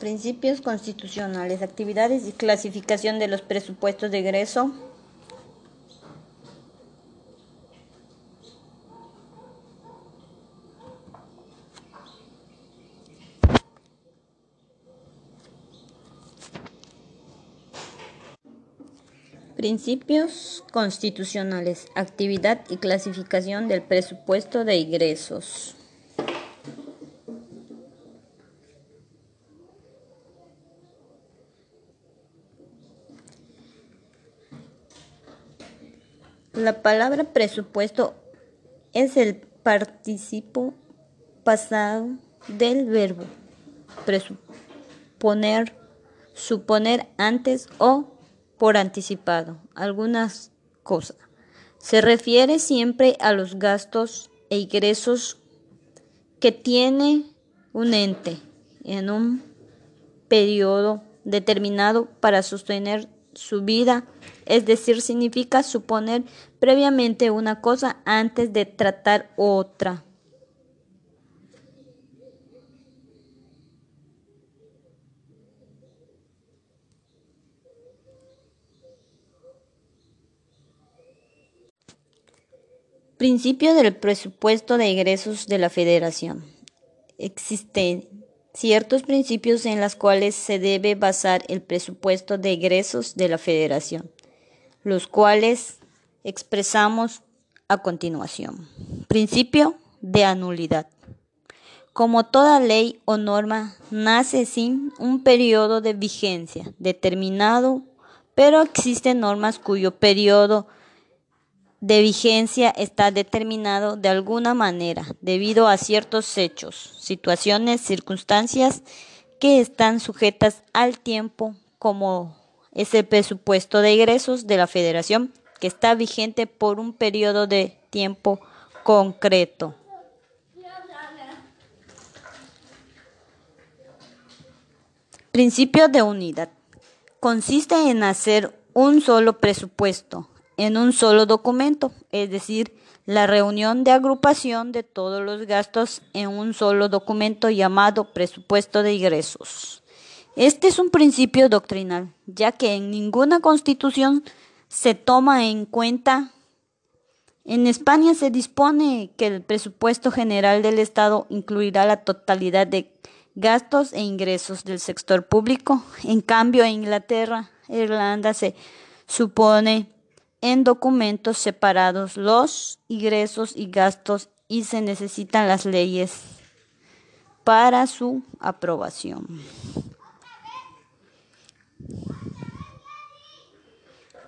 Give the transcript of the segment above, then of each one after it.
Principios constitucionales, actividades y clasificación de los presupuestos de egreso. Principios constitucionales, actividad y clasificación del presupuesto de ingresos. La palabra presupuesto es el participo pasado del verbo presuponer, suponer antes o por anticipado algunas cosas. Se refiere siempre a los gastos e ingresos que tiene un ente en un periodo determinado para sostener su vida, es decir, significa suponer previamente una cosa antes de tratar otra. Principio del presupuesto de egresos de la Federación. Existen ciertos principios en los cuales se debe basar el presupuesto de egresos de la Federación, los cuales expresamos a continuación. Principio de anulidad. Como toda ley o norma nace sin un periodo de vigencia determinado, pero existen normas cuyo periodo de vigencia está determinado de alguna manera debido a ciertos hechos, situaciones, circunstancias que están sujetas al tiempo, como es el presupuesto de ingresos de la Federación, que está vigente por un periodo de tiempo concreto. Principio de unidad. Consiste en hacer un solo presupuesto en un solo documento, es decir, la reunión de agrupación de todos los gastos en un solo documento llamado presupuesto de ingresos. Este es un principio doctrinal, ya que en ninguna constitución se toma en cuenta. En España se dispone que el presupuesto general del Estado incluirá la totalidad de gastos e ingresos del sector público. En cambio, en Inglaterra, Irlanda se supone en documentos separados los ingresos y gastos y se necesitan las leyes para su aprobación.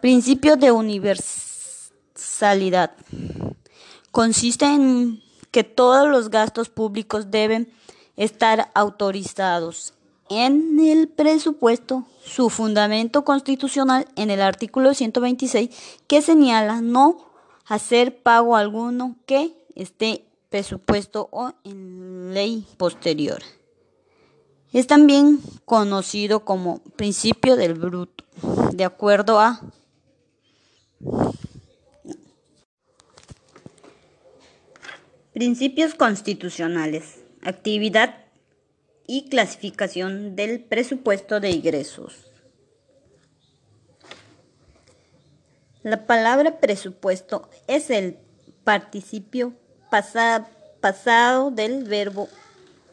Principio de universalidad. Consiste en que todos los gastos públicos deben estar autorizados en el presupuesto su fundamento constitucional en el artículo 126 que señala no hacer pago alguno que esté presupuesto o en ley posterior. Es también conocido como principio del bruto, de acuerdo a principios constitucionales, actividad y clasificación del presupuesto de ingresos. La palabra presupuesto es el participio pasado del verbo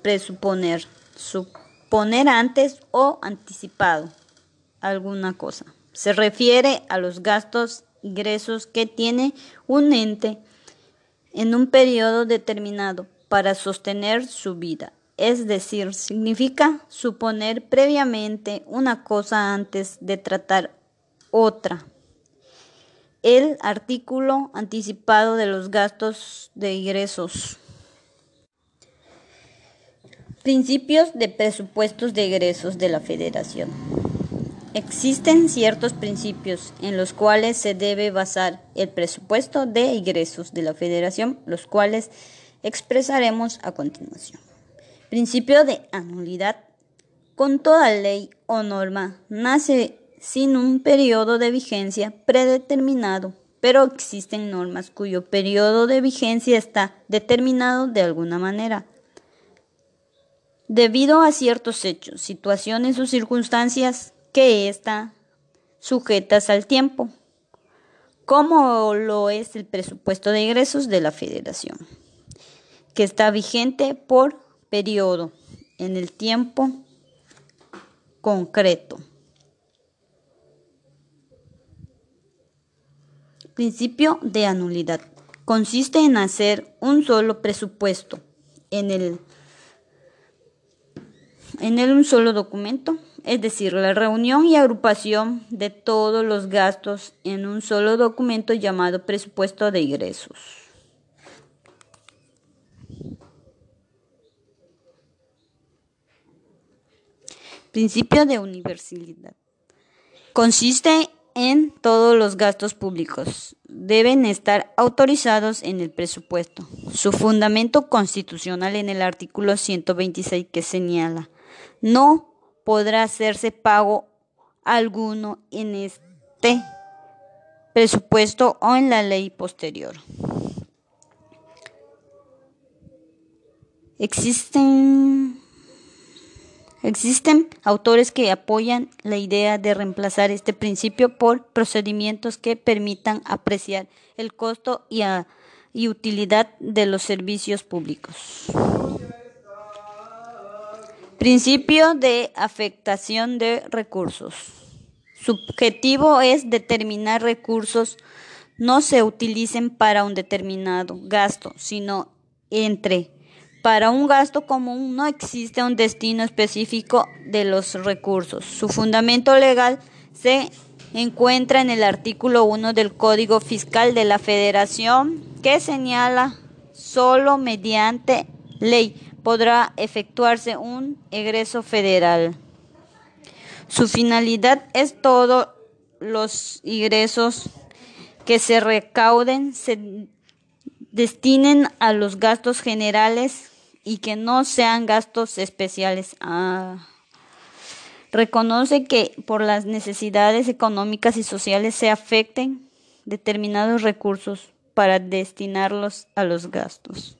presuponer, suponer antes o anticipado alguna cosa. Se refiere a los gastos ingresos que tiene un ente en un periodo determinado para sostener su vida es decir, significa suponer previamente una cosa antes de tratar otra. El artículo anticipado de los gastos de ingresos. Principios de presupuestos de ingresos de la Federación. Existen ciertos principios en los cuales se debe basar el presupuesto de ingresos de la Federación, los cuales expresaremos a continuación. Principio de anulidad. Con toda ley o norma nace sin un periodo de vigencia predeterminado, pero existen normas cuyo periodo de vigencia está determinado de alguna manera. debido a ciertos hechos, situaciones o circunstancias que están sujetas al tiempo, como lo es el presupuesto de ingresos de la Federación, que está vigente por periodo en el tiempo concreto. Principio de anulidad. Consiste en hacer un solo presupuesto en el en el un solo documento, es decir, la reunión y agrupación de todos los gastos en un solo documento llamado presupuesto de ingresos. Principio de universalidad. Consiste en todos los gastos públicos. Deben estar autorizados en el presupuesto. Su fundamento constitucional en el artículo 126 que señala, no podrá hacerse pago alguno en este presupuesto o en la ley posterior. Existen Existen autores que apoyan la idea de reemplazar este principio por procedimientos que permitan apreciar el costo y, utilidad de los servicios públicos. Principio de afectación de recursos. Su objetivo es determinar recursos no se utilicen para un determinado gasto, sino entre para un gasto común no existe un destino específico de los recursos. Su fundamento legal se encuentra en el artículo 1 del Código Fiscal de la Federación que señala solo mediante ley podrá efectuarse un egreso federal. Su finalidad es todos los ingresos que se recauden se destinen a los gastos generales y que no sean gastos especiales. Ah, reconoce que por las necesidades económicas y sociales se afecten determinados recursos para destinarlos a los gastos.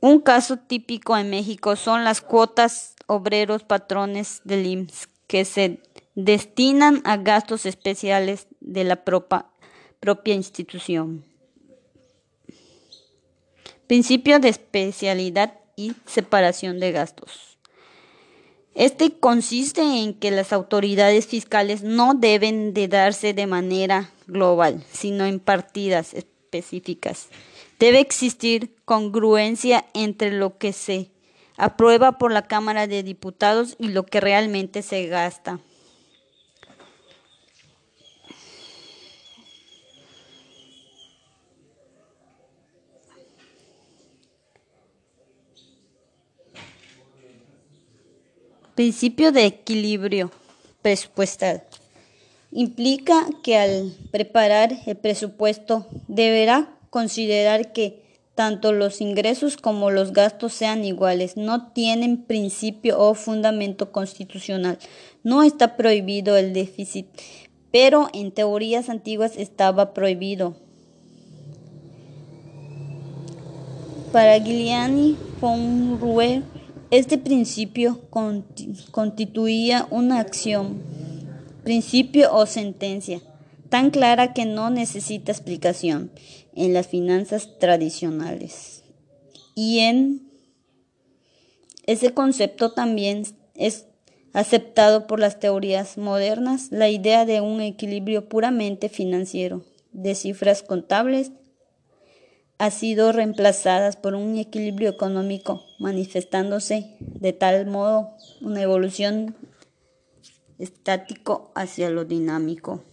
Un caso típico en México son las cuotas obreros patrones del IMSS que se destinan a gastos especiales de la propia institución. Principio de especialidad y separación de gastos. Este consiste en que las autoridades fiscales no deben de darse de manera global, sino en partidas específicas. Debe existir congruencia entre lo que se aprueba por la Cámara de Diputados y lo que realmente se gasta. Principio de equilibrio presupuestal. Implica que al preparar el presupuesto deberá considerar que tanto los ingresos como los gastos sean iguales. No tienen principio o fundamento constitucional. No está prohibido el déficit, pero en teorías antiguas estaba prohibido. Para Giuliani von Ruhr este principio constituía una acción, principio o sentencia tan clara que no necesita explicación en las finanzas tradicionales. Y en ese concepto también es aceptado por las teorías modernas la idea de un equilibrio puramente financiero, de cifras contables ha sido reemplazadas por un equilibrio económico, manifestándose de tal modo una evolución estático hacia lo dinámico.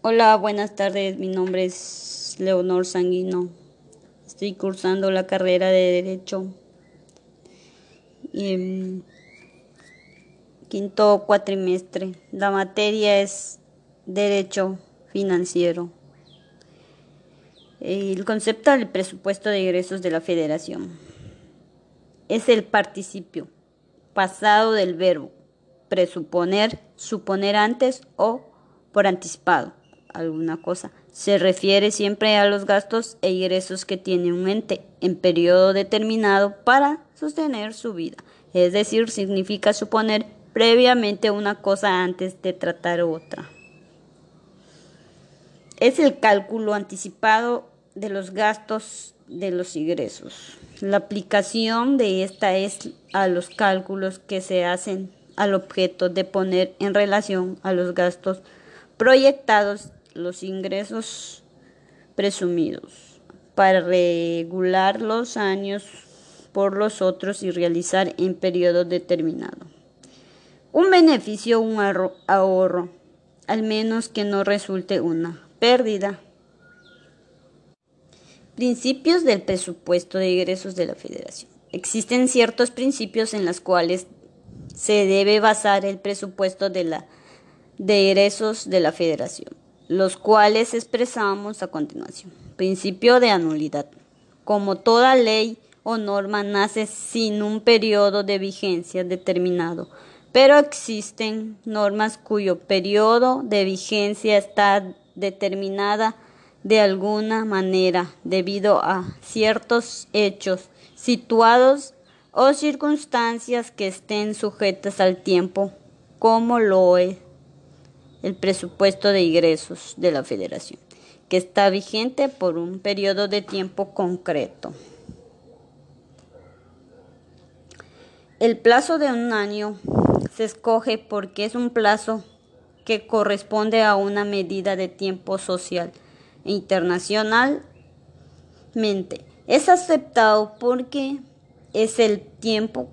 Hola, buenas tardes. Mi nombre es Leonor Sanguino. Estoy cursando la carrera de Derecho. Y, quinto cuatrimestre. La materia es Derecho Financiero. El concepto del presupuesto de ingresos de la Federación es el participio pasado del verbo presuponer, suponer antes o por anticipado. alguna cosa. Se refiere siempre a los gastos e ingresos que tiene un ente en periodo determinado para sostener su vida. Es decir, significa suponer previamente una cosa antes de tratar otra. Es el cálculo anticipado de los gastos de los ingresos. La aplicación de esta es a los cálculos que se hacen al objeto de poner en relación a los gastos proyectados los ingresos presumidos para regular los años por los otros y realizar en periodo determinado. Un beneficio, un ahorro, al menos que no resulte una pérdida. Principios del presupuesto de ingresos de la Federación. Existen ciertos principios en los cuales se debe basar el presupuesto de, la, de egresos de la Federación, los cuales expresamos a continuación. Principio de anulidad. Como toda ley o norma nace sin un periodo de vigencia determinado, pero existen normas cuyo periodo de vigencia está determinada de alguna manera debido a ciertos hechos situados o circunstancias que estén sujetas al tiempo, como lo es el presupuesto de ingresos de la Federación, que está vigente por un periodo de tiempo concreto. El plazo de un año se escoge porque es un plazo que corresponde a una medida de tiempo social e internacionalmente. Es aceptado porque es el tiempo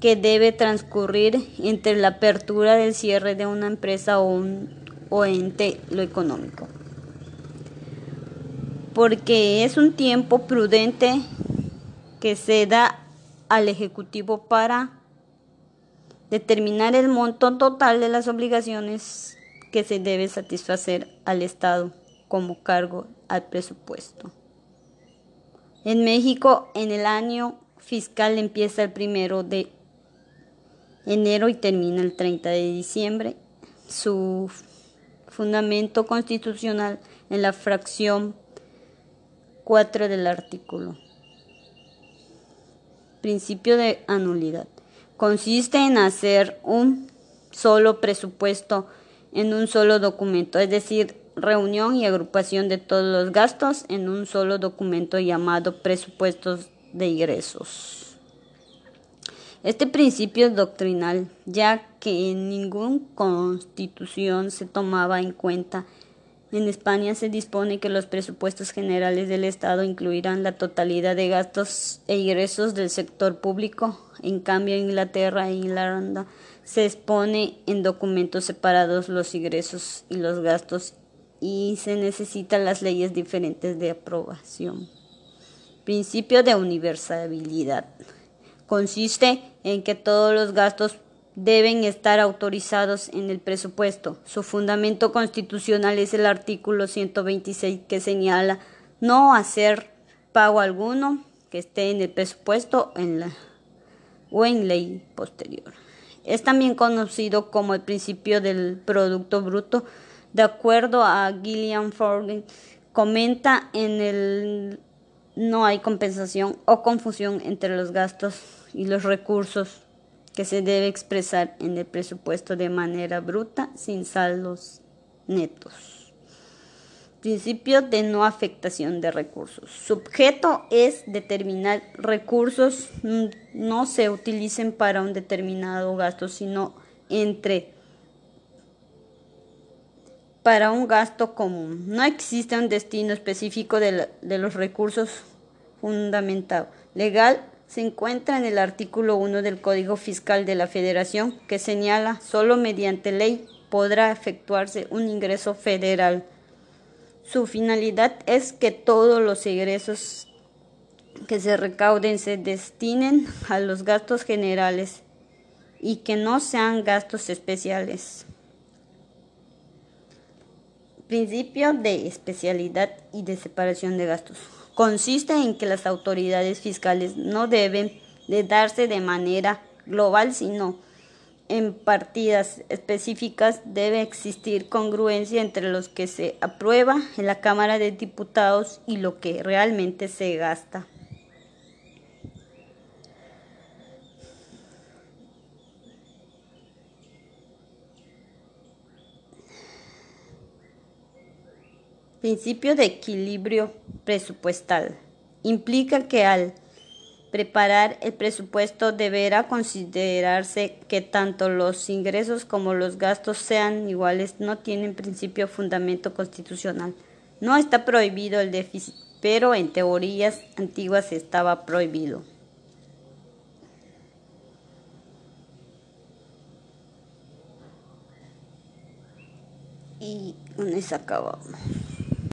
que debe transcurrir entre la apertura del cierre de una empresa o, un, o ente lo económico. Porque es un tiempo prudente que se da al Ejecutivo para determinar el monto total de las obligaciones que se debe satisfacer al Estado como cargo al presupuesto. En México, en el año fiscal empieza el primero de enero y termina el 30 de diciembre. Su fundamento constitucional en la fracción 4 del artículo. Principio de anulidad. Consiste en hacer un solo presupuesto en un solo documento, es decir, reunión y agrupación de todos los gastos en un solo documento llamado presupuestos de ingresos. Este principio es doctrinal, ya que en ninguna constitución se tomaba en cuenta. En España se dispone que los presupuestos generales del Estado incluirán la totalidad de gastos e ingresos del sector público. En cambio, en Inglaterra e Irlanda se expone en documentos separados los ingresos y los gastos y se necesitan las leyes diferentes de aprobación. Principio de universalidad. Consiste en que todos los gastos deben estar autorizados en el presupuesto. Su fundamento constitucional es el artículo 126 que señala no hacer pago alguno que esté en el presupuesto en la, o en ley posterior. Es también conocido como el principio del Producto Bruto. De acuerdo a Gillian Ford, comenta en el no hay compensación o confusión entre los gastos y los recursos que se debe expresar en el presupuesto de manera bruta sin saldos netos. Principio de no afectación de recursos. Su objeto es determinar recursos no se utilicen para un determinado gasto, sino entre para un gasto común. No existe un destino específico de, los recursos fundamentado. Legal se encuentra en el artículo 1 del Código Fiscal de la Federación que señala solo mediante ley podrá efectuarse un ingreso federal. Su finalidad es que todos los ingresos que se recauden se destinen a los gastos generales y que no sean gastos especiales. Principio de especialidad y de separación de gastos. Consiste en que las autoridades fiscales no deben de darse de manera global, sino en partidas específicas debe existir congruencia entre los que se aprueba en la Cámara de Diputados y lo que realmente se gasta. Principio de equilibrio presupuestal. Implica que al preparar el presupuesto deberá considerarse que tanto los ingresos como los gastos sean iguales. No tienen principio fundamento constitucional. No está prohibido el déficit, pero en teorías antiguas estaba prohibido. Y con eso acabamos.